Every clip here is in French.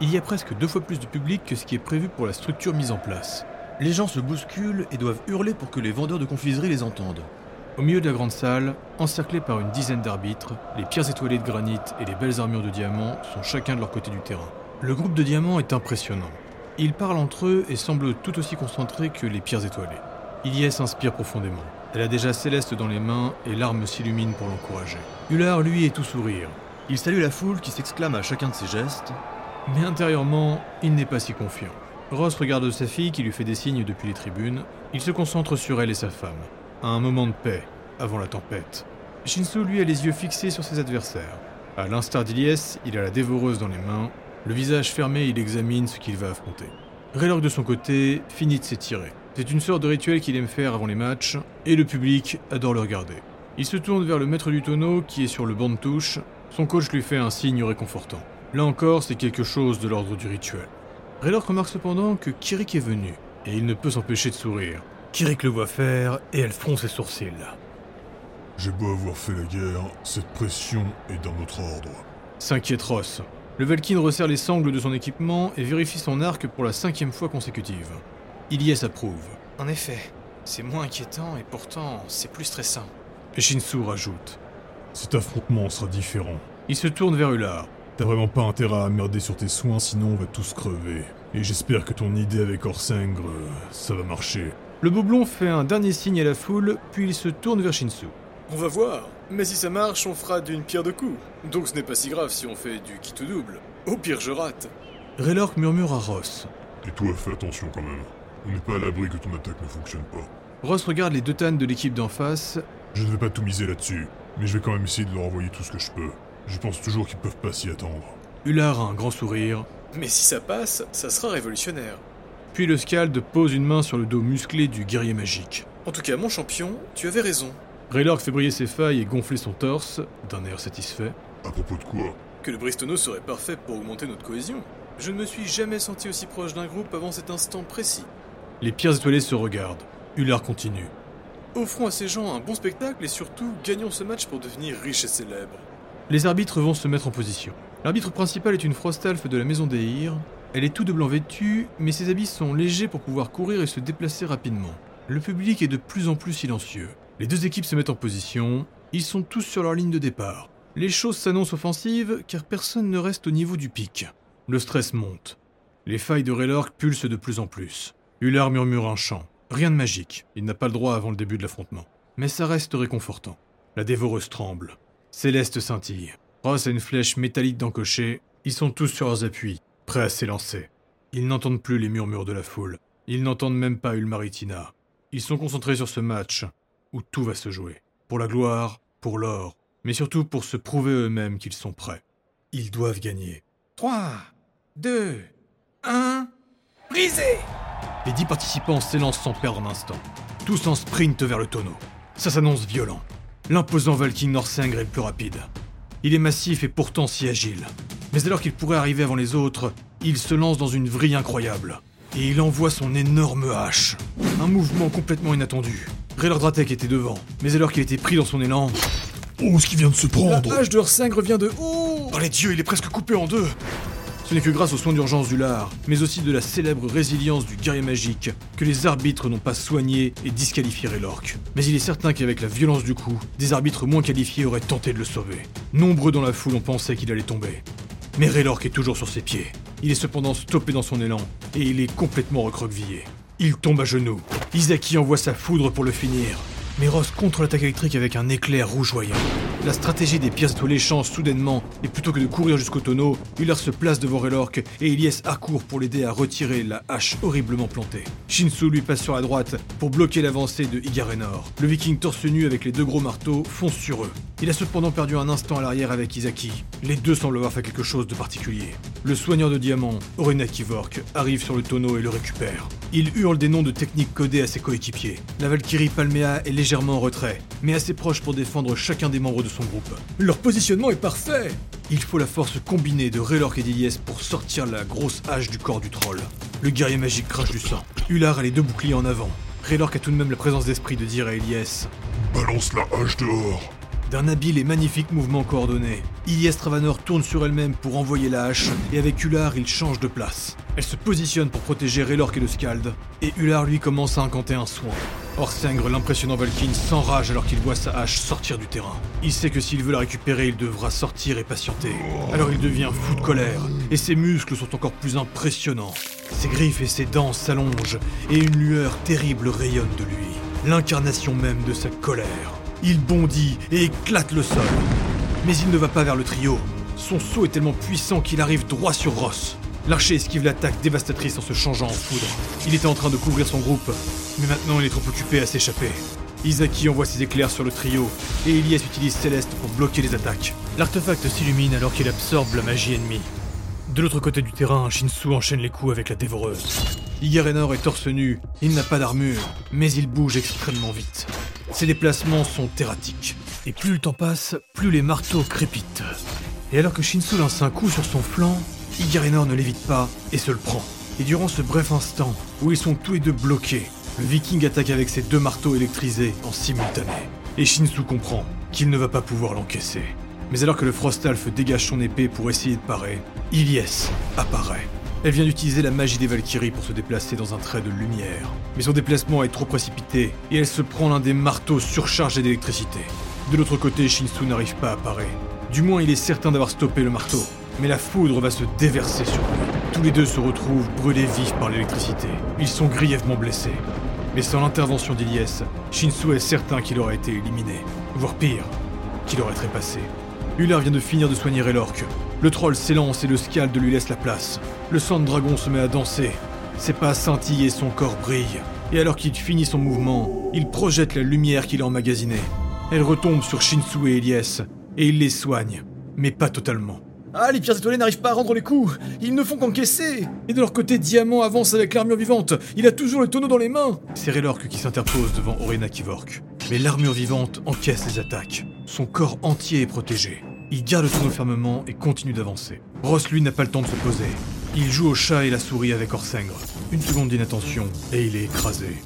Il y a presque deux fois plus de public que ce qui est prévu pour la structure mise en place. Les gens se bousculent et doivent hurler pour que les vendeurs de confiserie les entendent. Au milieu de la grande salle, encerclés par une dizaine d'arbitres, les pierres étoilées de granit et les belles armures de diamants sont chacun de leur côté du terrain. Le groupe de diamants est impressionnant. Ils parlent entre eux et semblent tout aussi concentrés que les pierres étoilées. Ilyes s'inspire profondément. Elle a déjà Céleste dans les mains et l'arme s'illumine pour l'encourager. Hullard, lui, est tout sourire. Il salue la foule qui s'exclame à chacun de ses gestes, mais intérieurement, il n'est pas si confiant. Ross regarde sa fille qui lui fait des signes depuis les tribunes. Il se concentre sur elle et sa femme, à un moment de paix, avant la tempête. Shinsu, lui, a les yeux fixés sur ses adversaires. À l'instar d'Iliès, il a la dévoreuse dans les mains. Le visage fermé, il examine ce qu'il va affronter. Raylord, de son côté, finit de s'étirer. C'est une sorte de rituel qu'il aime faire avant les matchs, et le public adore le regarder. Il se tourne vers le maître du tonneau qui est sur le banc de touche. Son coach lui fait un signe réconfortant. Là encore, c'est quelque chose de l'ordre du rituel. Raylord remarque cependant que Kirik est venu, et il ne peut s'empêcher de sourire. Kirik le voit faire, et elle fronce ses sourcils. J'ai beau avoir fait la guerre, cette pression est dans notre ordre. S'inquiète Ross. Le Valkyne resserre les sangles de son équipement et vérifie son arc pour la cinquième fois consécutive. Ilyes approuve. En effet, c'est moins inquiétant et pourtant c'est plus stressant. Shinsu rajoute. Cet affrontement sera différent. Il se tourne vers Ular. T'as vraiment pas intérêt à merder sur tes soins, sinon on va tous crever. Et j'espère que ton idée avec Orsingre, ça va marcher. Le Boblon fait un dernier signe à la foule, puis il se tourne vers Shinsu. On va voir. Mais si ça marche, on fera d'une pierre deux coups. Donc ce n'est pas si grave si on fait du kit double. Au pire, je rate. Raylork murmure à Ross. Et toi, fais attention quand même. On n'est pas à l'abri que ton attaque ne fonctionne pas. Ross regarde les deux tannes de l'équipe d'en face. Je ne vais pas tout miser là-dessus, mais je vais quand même essayer de leur envoyer tout ce que je peux. Je pense toujours qu'ils peuvent pas s'y attendre. Ular a un grand sourire. Mais si ça passe, ça sera révolutionnaire. Puis le Scald pose une main sur le dos musclé du guerrier magique. En tout cas, mon champion, tu avais raison. Raylork fait briller ses failles et gonfler son torse, d'un air satisfait. À propos de quoi? Que le Bristono serait parfait pour augmenter notre cohésion. Je ne me suis jamais senti aussi proche d'un groupe avant cet instant précis. Les pierres étoilées se regardent. Ular continue. Offrons à ces gens un bon spectacle et surtout gagnons ce match pour devenir riches et célèbres. Les arbitres vont se mettre en position. L'arbitre principal est une Frostalf de la maison d'Eir. Elle est tout de blanc vêtue, mais ses habits sont légers pour pouvoir courir et se déplacer rapidement. Le public est de plus en plus silencieux. Les deux équipes se mettent en position. Ils sont tous sur leur ligne de départ. Les choses s'annoncent offensives car personne ne reste au niveau du pic. Le stress monte. Les failles de Raylork pulsent de plus en plus. Hullard murmure un chant. Rien de magique. Il n'a pas le droit avant le début de l'affrontement. Mais ça reste réconfortant. La dévoreuse tremble. Céleste scintille. Ross a une flèche métallique d'encocher. Ils sont tous sur leurs appuis, prêts à s'élancer. Ils n'entendent plus les murmures de la foule. Ils n'entendent même pas Ulmaritina. Ils sont concentrés sur ce match où tout va se jouer. Pour la gloire, pour l'or, mais surtout pour se prouver eux-mêmes qu'ils sont prêts. Ils doivent gagner. 3, 2, 1, brisé Les dix participants s'élancent sans perdre un instant. Tous en sprint vers le tonneau. Ça s'annonce violent. L'imposant Valkyrie Norsingre est le plus rapide. Il est massif et pourtant si agile. Mais alors qu'il pourrait arriver avant les autres, il se lance dans une vrille incroyable. Et il envoie son énorme hache. Un mouvement complètement inattendu. Raylord Dratek était devant, mais alors qu'il était pris dans son élan, Oh, ce qui vient de se prendre La hache de Orsingre vient de haut Oh les dieux, il est presque coupé en deux Ce n'est que grâce aux soins d'urgence du lard, mais aussi de la célèbre résilience du guerrier magique, que les arbitres n'ont pas soigné et disqualifié Raylork. Mais il est certain qu'avec la violence du coup, des arbitres moins qualifiés auraient tenté de le sauver. Nombreux dans la foule ont pensé qu'il allait tomber. Mais Raylork est toujours sur ses pieds. Il est cependant stoppé dans son élan, et il est complètement recroquevillé. Il tombe à genoux. Isaki envoie sa foudre pour le finir. Mais Ross contre l'attaque électrique avec un éclair rougeoyant. La stratégie des étoilées change soudainement, et plutôt que de courir jusqu'au tonneau, Uller se place devant Raylork et Elias accourt pour l'aider à retirer la hache horriblement plantée. Shinsu lui passe sur la droite pour bloquer l'avancée de Igarenor. Le viking torse nu avec les deux gros marteaux fonce sur eux. Il a cependant perdu un instant à l'arrière avec Isaki. Les deux semblent avoir fait quelque chose de particulier. Le soigneur de diamants, Orena Kivork, arrive sur le tonneau et le récupère. Il hurle des noms de techniques codées à ses coéquipiers. La Valkyrie Palmea est légèrement en retrait, mais assez proche pour défendre chacun des membres de son groupe. Leur positionnement est parfait Il faut la force combinée de Raylork et d'Iliès pour sortir la grosse hache du corps du troll. Le guerrier magique crache du sang. Ular a les deux boucliers en avant. Raylork a tout de même la présence d'esprit de dire à Elias Balance la hache dehors D'un habile et magnifique mouvement coordonné, Ilyes Travanor tourne sur elle-même pour envoyer la hache, et avec Ular, il change de place. Elle se positionne pour protéger Raylork et le Scald, et Ular lui commence à incanter un soin. Orsengre, l'impressionnant Valkyne, s'enrage alors qu'il voit sa hache sortir du terrain. Il sait que s'il veut la récupérer, il devra sortir et patienter. Alors il devient fou de colère, et ses muscles sont encore plus impressionnants. Ses griffes et ses dents s'allongent, et une lueur terrible rayonne de lui. L'incarnation même de sa colère. Il bondit et éclate le sol. Mais il ne va pas vers le trio. Son saut est tellement puissant qu'il arrive droit sur Ross. L'archer esquive l'attaque dévastatrice en se changeant en foudre. Il était en train de couvrir son groupe, mais maintenant il est trop occupé à s'échapper. Isaki envoie ses éclairs sur le trio, et Elias utilise Céleste pour bloquer les attaques. L'artefact s'illumine alors qu'il absorbe la magie ennemie. De l'autre côté du terrain, Shinsu enchaîne les coups avec la dévoreuse. Igarenor est torse nu, il n'a pas d'armure, mais il bouge extrêmement vite. Ses déplacements sont erratiques, et plus le temps passe, plus les marteaux crépitent. Et alors que Shinsu lance un coup sur son flanc, Igarenor ne l'évite pas et se le prend. Et durant ce bref instant, où ils sont tous les deux bloqués, le viking attaque avec ses deux marteaux électrisés en simultané. Et Shinsu comprend qu'il ne va pas pouvoir l'encaisser. Mais alors que le Frostalf dégage son épée pour essayer de parer, Ilyes apparaît. Elle vient d'utiliser la magie des Valkyries pour se déplacer dans un trait de lumière. Mais son déplacement est trop précipité et elle se prend l'un des marteaux surchargés d'électricité. De l'autre côté, Shinsu n'arrive pas à parer. Du moins, il est certain d'avoir stoppé le marteau. Mais la foudre va se déverser sur lui. Tous les deux se retrouvent brûlés vifs par l'électricité. Ils sont grièvement blessés. Mais sans l'intervention d'Ilyes, Shinsu est certain qu'il aurait été éliminé. Voire pire, qu'il aurait trépassé. Ular vient de finir de soigner Relorque. Le troll s'élance et le scald lui laisse la place. Le sang de dragon se met à danser. Ses pas scintillent et son corps brille. Et alors qu'il finit son mouvement, il projette la lumière qu'il a emmagasinée. Elle retombe sur Shinsu et Elias, et il les soigne, mais pas totalement. Ah, les pierres étoilées n'arrivent pas à rendre les coups Ils ne font qu'encaisser Et de leur côté, Diamant avance avec l'armure vivante Il a toujours le tonneau dans les mains C'est Relorque qui s'interpose devant Orena Kivork. Mais l'armure vivante encaisse les attaques. Son corps entier est protégé. Il garde le tonneau fermement et continue d'avancer. Ross, lui, n'a pas le temps de se poser. Il joue au chat et la souris avec Orsengre. Une seconde d'inattention, et il est écrasé.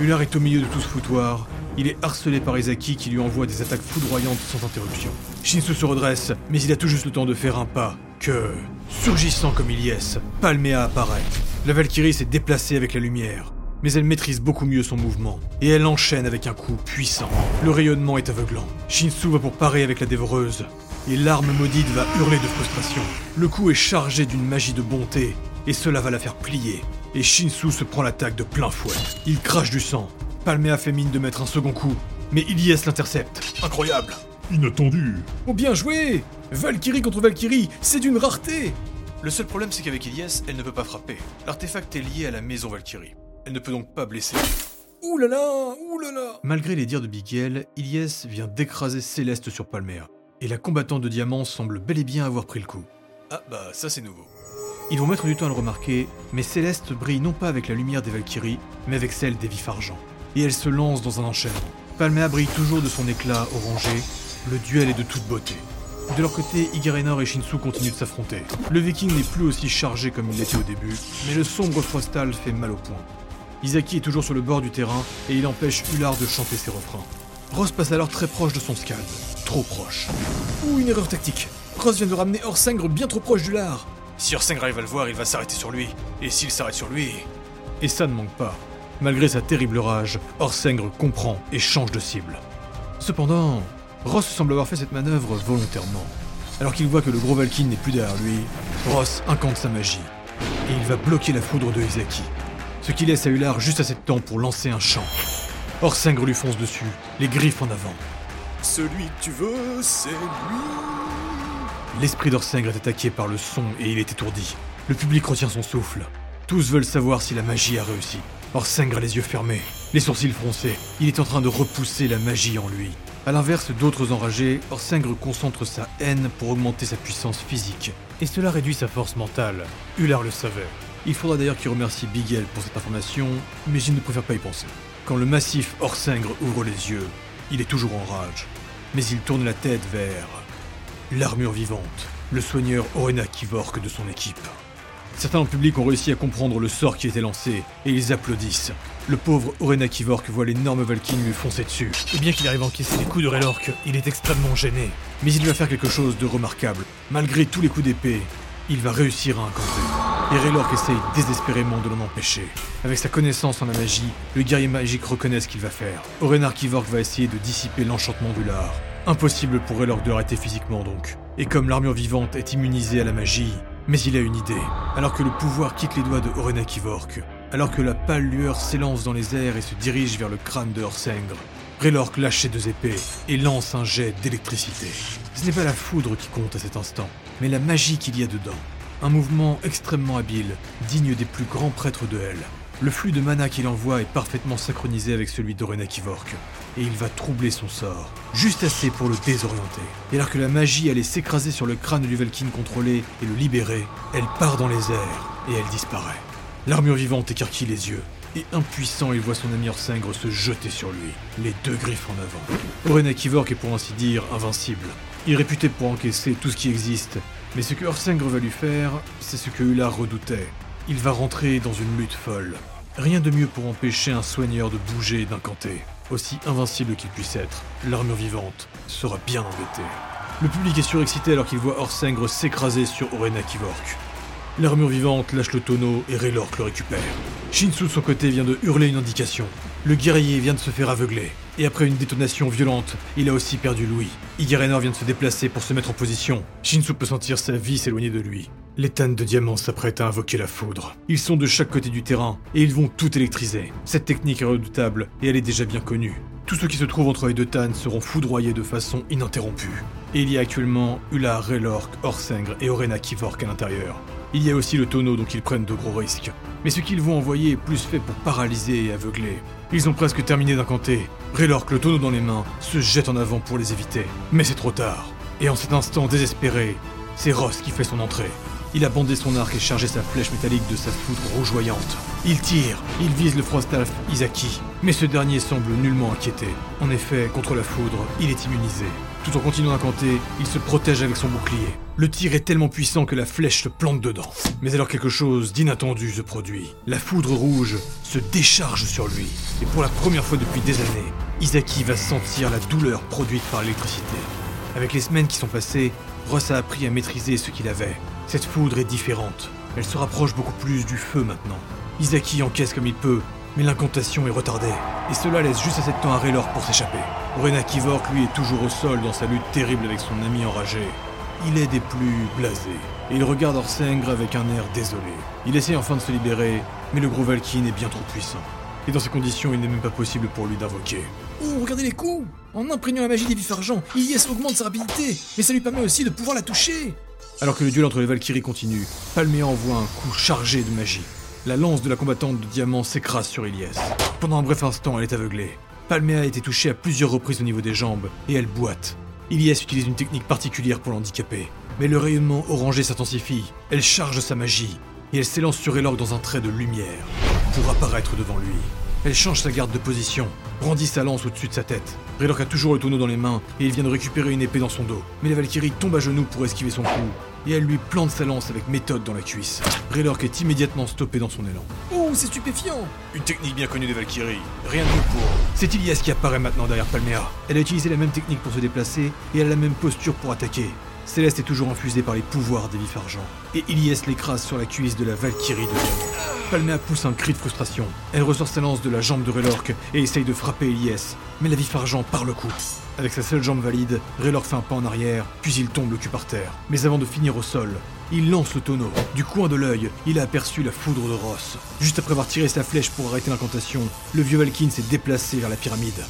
Ular est au milieu de tout ce foutoir. Il est harcelé par Izaki qui lui envoie des attaques foudroyantes sans interruption. Shinsu se redresse, mais il a tout juste le temps de faire un pas. Que, surgissant comme Ilyes, Palmea apparaît. La Valkyrie s'est déplacée avec la lumière, mais elle maîtrise beaucoup mieux son mouvement, et elle enchaîne avec un coup puissant. Le rayonnement est aveuglant. Shinsu va pour parer avec la dévoreuse, et l'arme maudite va hurler de frustration. Le coup est chargé d'une magie de bonté, et cela va la faire plier. Et Shinsu se prend l'attaque de plein fouet. Il crache du sang. Palmea fait mine de mettre un second coup, mais Ilyes l'intercepte. Incroyable Inattendu. Oh bien joué Valkyrie contre Valkyrie, c'est d'une rareté Le seul problème, c'est qu'avec Ilyes, elle ne peut pas frapper. L'artefact est lié à la maison Valkyrie. Elle ne peut donc pas blesser. Ouh là là Ouh là là Malgré les dires de Bigel, Ilyes vient d'écraser Céleste sur Palmea. Et la combattante de diamant semble bel et bien avoir pris le coup. Ah bah ça c'est nouveau. Ils vont mettre du temps à le remarquer, mais Céleste brille non pas avec la lumière des Valkyries, mais avec celle des vifs argent. Et elle se lance dans un enchaînement. Palmea brille toujours de son éclat orangé, le duel est de toute beauté. De leur côté, Igarenor et Shinsu continuent de s'affronter. Le viking n'est plus aussi chargé comme il l'était au début, mais le sombre Frostal fait mal au poing. Isaki est toujours sur le bord du terrain et il empêche Ular de chanter ses refrains. Ross passe alors très proche de son scald. Trop proche. Ouh, une erreur tactique Ross vient de ramener Orsengre bien trop proche du lard Si Orsengre arrive à le voir, il va s'arrêter sur lui. Et s'il s'arrête sur lui... Et ça ne manque pas. Malgré sa terrible rage, Orsengre comprend et change de cible. Cependant, Ross semble avoir fait cette manœuvre volontairement. Alors qu'il voit que le gros Valkyne n'est plus derrière lui, Ross incante sa magie. Et il va bloquer la foudre de Izaki. Ce qui laisse à Ular juste assez de temps pour lancer un chant. Orsengre lui fonce dessus, les griffes en avant. Celui que tu veux, c'est lui L'esprit d'Orsengre est attaqué par le son et il est étourdi. Le public retient son souffle. Tous veulent savoir si la magie a réussi. Orsengre a les yeux fermés, les sourcils froncés. Il est en train de repousser la magie en lui. A l'inverse d'autres enragés, Orsengre concentre sa haine pour augmenter sa puissance physique. Et cela réduit sa force mentale. Ular le savait. Il faudra d'ailleurs qu'il remercie Bigel pour cette information, mais il ne préfère pas y penser. Quand le massif Orsengre ouvre les yeux, il est toujours en rage. Mais il tourne la tête vers l'armure vivante, le soigneur Orena Kivork de son équipe. Certains en public ont réussi à comprendre le sort qui était lancé, et ils applaudissent. Le pauvre Orena Kivork voit l'énorme Valkyne lui foncer dessus. Et bien qu'il arrive à encaisser les coups de Relork, il est extrêmement gêné. Mais il va faire quelque chose de remarquable. Malgré tous les coups d'épée, il va réussir à incanter. Et Relork essaye désespérément de l'en empêcher. Avec sa connaissance en la magie, le guerrier magique reconnaît ce qu'il va faire. Orenar Kivork va essayer de dissiper l'enchantement du lard. Impossible pour Relork de l'arrêter physiquement donc. Et comme l'armure vivante est immunisée à la magie, mais il a une idée. Alors que le pouvoir quitte les doigts de Orena Kivork, alors que la pâle lueur s'élance dans les airs et se dirige vers le crâne de Horsengre, Relork lâche ses deux épées et lance un jet d'électricité. Ce n'est pas la foudre qui compte à cet instant, mais la magie qu'il y a dedans. Un mouvement extrêmement habile, digne des plus grands prêtres de Hell. Le flux de mana qu'il envoie est parfaitement synchronisé avec celui d'Orena Kivork, et il va troubler son sort, juste assez pour le désorienter. Et alors que la magie allait s'écraser sur le crâne du Valkyne contrôlé et le libérer, elle part dans les airs et elle disparaît. L'armure vivante écarquille les yeux, et impuissant, il voit son ami Orsingre se jeter sur lui, les deux griffes en avant. Orena Kivork est pour ainsi dire invincible. Il est réputé pour encaisser tout ce qui existe, mais ce que Orsingre va lui faire, c'est ce que Ular redoutait. Il va rentrer dans une lutte folle. Rien de mieux pour empêcher un soigneur de bouger et d'incanter. Aussi invincible qu'il puisse être, l'armure vivante sera bien embêtée. Le public est surexcité alors qu'il voit Orsingre s'écraser sur Orena Kivork. L'armure vivante lâche le tonneau et Raylork le récupère. Shinsu de son côté vient de hurler une indication. Le guerrier vient de se faire aveugler. Et après une détonation violente, il a aussi perdu Louis. Igarenor vient de se déplacer pour se mettre en position. Shinsu peut sentir sa vie s'éloigner de lui. Les tannes de diamants s'apprêtent à invoquer la foudre. Ils sont de chaque côté du terrain et ils vont tout électriser. Cette technique est redoutable et elle est déjà bien connue. Tous ceux qui se trouvent entre les deux tannes seront foudroyés de façon ininterrompue. Et il y a actuellement Ular, Relork, Orsengre et Orena Kivork à l'intérieur. Il y a aussi le tonneau donc ils prennent de gros risques. Mais ce qu'ils vont envoyer est plus fait pour paralyser et aveugler. Ils ont presque terminé d'incanter. Relork, le tonneau dans les mains, se jette en avant pour les éviter. Mais c'est trop tard. Et en cet instant désespéré, c'est Ross qui fait son entrée. Il a bandé son arc et chargé sa flèche métallique de sa foudre rougeoyante. Il tire, il vise le Frostalf Isaki, mais ce dernier semble nullement inquiété. En effet, contre la foudre, il est immunisé. Tout en continuant d'incanter, il se protège avec son bouclier. Le tir est tellement puissant que la flèche le plante dedans. Mais alors quelque chose d'inattendu se produit. La foudre rouge se décharge sur lui. Et pour la première fois depuis des années, Isaki va sentir la douleur produite par l'électricité. Avec les semaines qui sont passées, Ross a appris à maîtriser ce qu'il avait. Cette foudre est différente. Elle se rapproche beaucoup plus du feu maintenant. Isaki encaisse comme il peut, mais l'incantation est retardée. Et cela laisse juste assez de temps à Raylor pour s'échapper. Orena Kivork, lui, est toujours au sol dans sa lutte terrible avec son ami enragé. Il est des plus blasés. Et il regarde Orsengre avec un air désolé. Il essaie enfin de se libérer, mais le gros Valkyne est bien trop puissant. Et dans ces conditions, il n'est même pas possible pour lui d'invoquer. Oh, regardez les coups En imprégnant la magie des vifs argent, Ilyes augmente sa rapidité, mais ça lui permet aussi de pouvoir la toucher Alors que le duel entre les Valkyries continue, Palmea envoie un coup chargé de magie. La lance de la combattante de diamant s'écrase sur Ilyes. Pendant un bref instant, elle est aveuglée. Palmea a été touchée à plusieurs reprises au niveau des jambes, et elle boite. Ilyes utilise une technique particulière pour l'handicaper. Mais le rayonnement orangé s'intensifie, elle charge sa magie, et elle s'élance sur Elorg dans un trait de lumière, pour apparaître devant lui. Elle change sa garde de position, brandit sa lance au-dessus de sa tête. Raylork a toujours le tonneau dans les mains et il vient de récupérer une épée dans son dos. Mais la Valkyrie tombe à genoux pour esquiver son coup et elle lui plante sa lance avec méthode dans la cuisse. Raylork est immédiatement stoppé dans son élan. Oh, c'est stupéfiant Une technique bien connue des Valkyries. Rien de mieux pour. C'est Ilias qui apparaît maintenant derrière Palmea. Elle a utilisé la même technique pour se déplacer et elle a la même posture pour attaquer. Céleste est toujours infusée par les pouvoirs des vifs argent. Et Ilias l'écrase sur la cuisse de la Valkyrie de Diamant. Palmea pousse un cri de frustration. Elle ressort sa lance de la jambe de Raylork et essaye de frapper Ilias. Mais la vif argent part le coup. Avec sa seule jambe valide, Raylork fait un pas en arrière, puis il tombe le cul par terre. Mais avant de finir au sol, il lance le tonneau. Du coin de l'œil, il a aperçu la foudre de Ross. Juste après avoir tiré sa flèche pour arrêter l'incantation, le vieux Valkyne s'est déplacé vers la pyramide.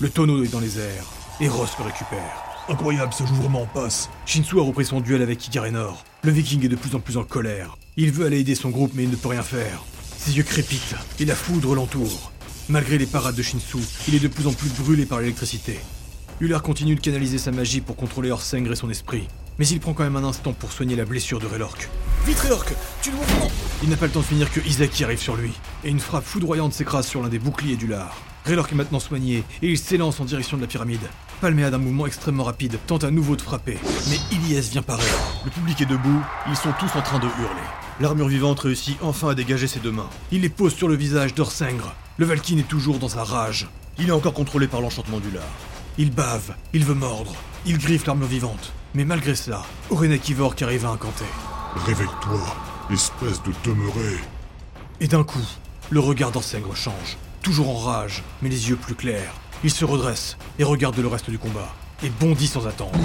Le tonneau est dans les airs, et Ross le récupère. Incroyable, ce jouvrement passe. Shinsu a repris son duel avec Igarenor. Le viking est de plus en plus en colère. Il veut aller aider son groupe mais il ne peut rien faire. Ses yeux crépitent et la foudre l'entoure. Malgré les parades de Shinsu, il est de plus en plus brûlé par l'électricité. Ular continue de canaliser sa magie pour contrôler Orsengre et son esprit. Mais il prend quand même un instant pour soigner la blessure de Relork. Vite, Raylork Tu le mouvement Il n'a pas le temps de finir que Isaki arrive sur lui, et une frappe foudroyante s'écrase sur l'un des boucliers du lard. Raylork est maintenant soigné, et il s'élance en direction de la pyramide. Palmea d'un mouvement extrêmement rapide tente à nouveau de frapper, mais Ilias vient par elle. Le public est debout, ils sont tous en train de hurler. L'armure vivante réussit enfin à dégager ses deux mains. Il les pose sur le visage d'Orsengre. Le Valkyne est toujours dans sa rage. Il est encore contrôlé par l'enchantement du lard. Il bave, il veut mordre, il griffe l'armure vivante. Mais malgré cela, Orenek qui arrive à incanter. Réveille-toi, espèce de demeuré. Et d'un coup, le regard d'Orsengre change. Toujours en rage, mais les yeux plus clairs. Il se redresse et regarde le reste du combat et bondit sans attendre.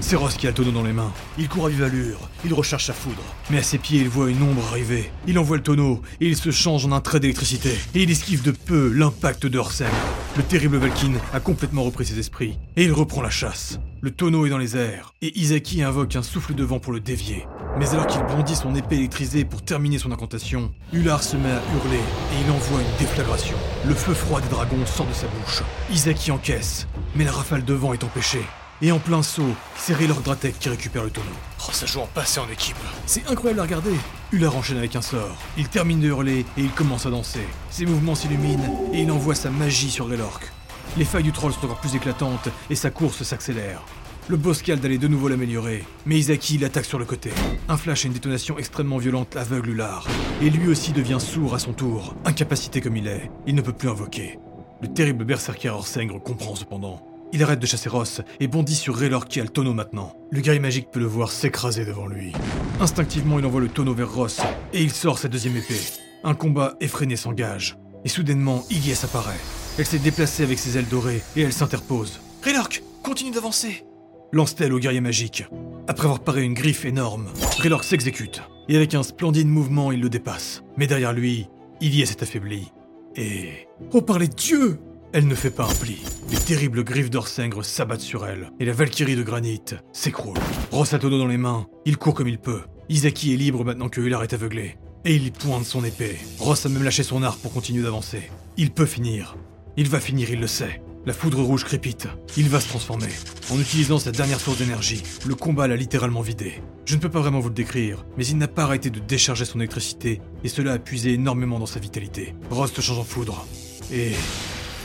C'est Ross qui a le tonneau dans les mains. Il court à vive allure, il recherche sa foudre. Mais à ses pieds, il voit une ombre arriver. Il envoie le tonneau et il se change en un trait d'électricité. Et il esquive de peu l'impact de Horsem. Le terrible Valkyne a complètement repris ses esprits et il reprend la chasse. Le tonneau est dans les airs et Isaki invoque un souffle de vent pour le dévier. Mais alors qu'il bondit son épée électrisée pour terminer son incantation, Ular se met à hurler et il envoie une déflagration. Le feu froid des dragons sort de sa bouche. Isaki encaisse, mais la rafale de vent est empêchée. Et en plein saut, c'est Raylord Dratek qui récupère le tonneau. Oh, ça joue en passé en équipe. C'est incroyable à regarder. Ular enchaîne avec un sort. Il termine de hurler et il commence à danser. Ses mouvements s'illuminent et il envoie sa magie sur Raylork. Les failles du troll sont encore plus éclatantes et sa course s'accélère. Le Boscal allait de nouveau l'améliorer, mais Isaki l'attaque sur le côté. Un flash et une détonation extrêmement violente aveugle Ular, et lui aussi devient sourd à son tour. Incapacité comme il est, il ne peut plus invoquer. Le terrible berserker Orsengre comprend cependant. Il arrête de chasser Ross et bondit sur Raylor qui a le tonneau maintenant. Le guerrier magique peut le voir s'écraser devant lui. Instinctivement, il envoie le tonneau vers Ross et il sort sa deuxième épée. Un combat effréné s'engage. Et soudainement, Iggy apparaît. Elle s'est déplacée avec ses ailes dorées et elle s'interpose. Raylork, continue d'avancer lance-t-elle au guerrier magique. Après avoir paré une griffe énorme, Raylork s'exécute, et avec un splendide mouvement, il le dépasse. Mais derrière lui, Ilyes s'est affaibli. Et... Oh par les dieux Elle ne fait pas un pli. Les terribles griffes d'Orsengre s'abattent sur elle, et la Valkyrie de granit s'écroule. Ross a dans les mains, il court comme il peut. Isaki est libre maintenant que Hular est aveuglé. Et il pointe son épée. Ross a même lâché son arc pour continuer d'avancer. Il peut finir. Il va finir, il le sait. La foudre rouge crépite. Il va se transformer. En utilisant sa dernière source d'énergie, le combat l'a littéralement vidé. Je ne peux pas vraiment vous le décrire, mais il n'a pas arrêté de décharger son électricité, et cela a puisé énormément dans sa vitalité. Ross se change en foudre. Et...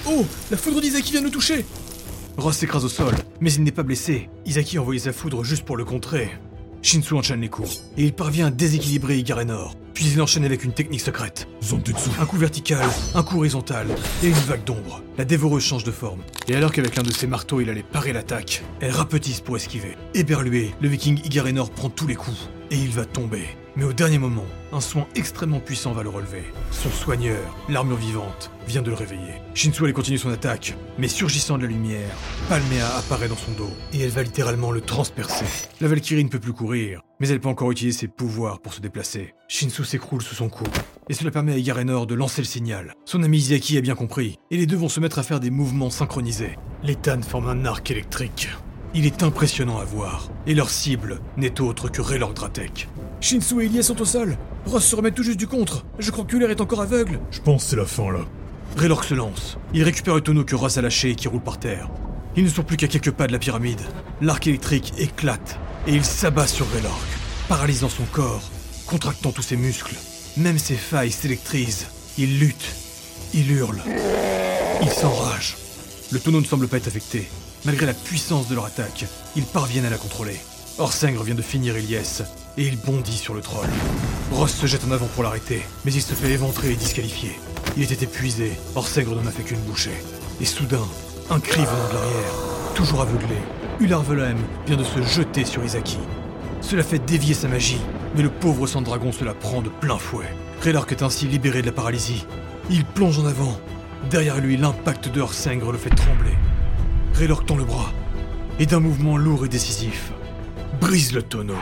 Oh La foudre d'Isaki vient de nous toucher Ross s'écrase au sol, mais il n'est pas blessé. Isaki a envoyé sa foudre juste pour le contrer. Shinsu enchaîne les coups, et il parvient à déséquilibrer Igarenor. Puis il enchaîne avec une technique secrète. Zantetsu. Un coup vertical, un coup horizontal, et une vague d'ombre. La dévoreuse change de forme. Et alors qu'avec l'un de ses marteaux il allait parer l'attaque, elle rapetisse pour esquiver. Éberlué, le viking Igarenor prend tous les coups, et il va tomber. Mais au dernier moment, un soin extrêmement puissant va le relever. Son soigneur, l'armure vivante, vient de le réveiller. Shinsu allait continuer son attaque, mais surgissant de la lumière, Palmea apparaît dans son dos, et elle va littéralement le transpercer. La Valkyrie ne peut plus courir, mais elle peut encore utiliser ses pouvoirs pour se déplacer. Shinsu s'écroule sous son coup, et cela permet à Igarenor de lancer le signal. Son ami Izaki a bien compris, et les deux vont se mettre à faire des mouvements synchronisés. Les Tan forment un arc électrique. Il est impressionnant à voir, et leur cible n'est autre que Raylord Dratek. Shinsu et Ilyes sont au sol. Ross se remet tout juste du contre. Je crois que est encore aveugle. Je pense que c'est la fin là. Raylord se lance. Il récupère le tonneau que Ross a lâché et qui roule par terre. Ils ne sont plus qu'à quelques pas de la pyramide. L'arc électrique éclate et il s'abat sur Raylord, paralysant son corps, contractant tous ses muscles. Même ses failles s'électrisent. Il lutte. Il hurle. Il s'enrage. Le tonneau ne semble pas être affecté. Malgré la puissance de leur attaque, ils parviennent à la contrôler. Orsengre vient de finir Ilyes, et il bondit sur le troll. Ross se jette en avant pour l'arrêter, mais il se fait éventrer et disqualifier. Il était épuisé, Orsengre n'en a fait qu'une bouchée. Et soudain, un cri venant de l'arrière, toujours aveuglé, Ular vient de se jeter sur Izaki. Cela fait dévier sa magie, mais le pauvre sang dragon se la prend de plein fouet. Raylark est ainsi libéré de la paralysie. Il plonge en avant. Derrière lui, l'impact de Orsengre le fait trembler. Tend le bras, et d'un mouvement lourd et décisif, brise le tonneau.